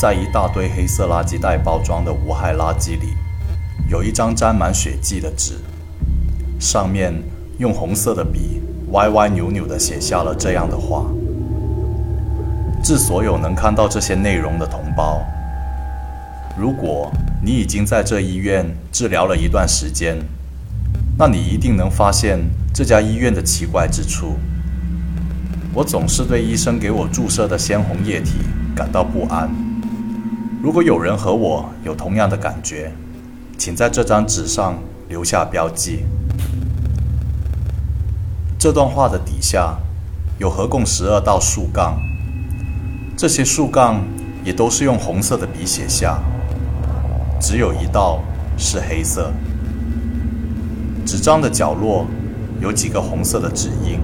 在一大堆黑色垃圾袋包装的无害垃圾里，有一张沾满血迹的纸，上面用红色的笔歪歪扭扭地写下了这样的话：“致所有能看到这些内容的同胞，如果你已经在这医院治疗了一段时间，那你一定能发现这家医院的奇怪之处。我总是对医生给我注射的鲜红液体感到不安。”如果有人和我有同样的感觉，请在这张纸上留下标记。这段话的底下有合共十二道竖杠，这些竖杠也都是用红色的笔写下，只有一道是黑色。纸张的角落有几个红色的指印。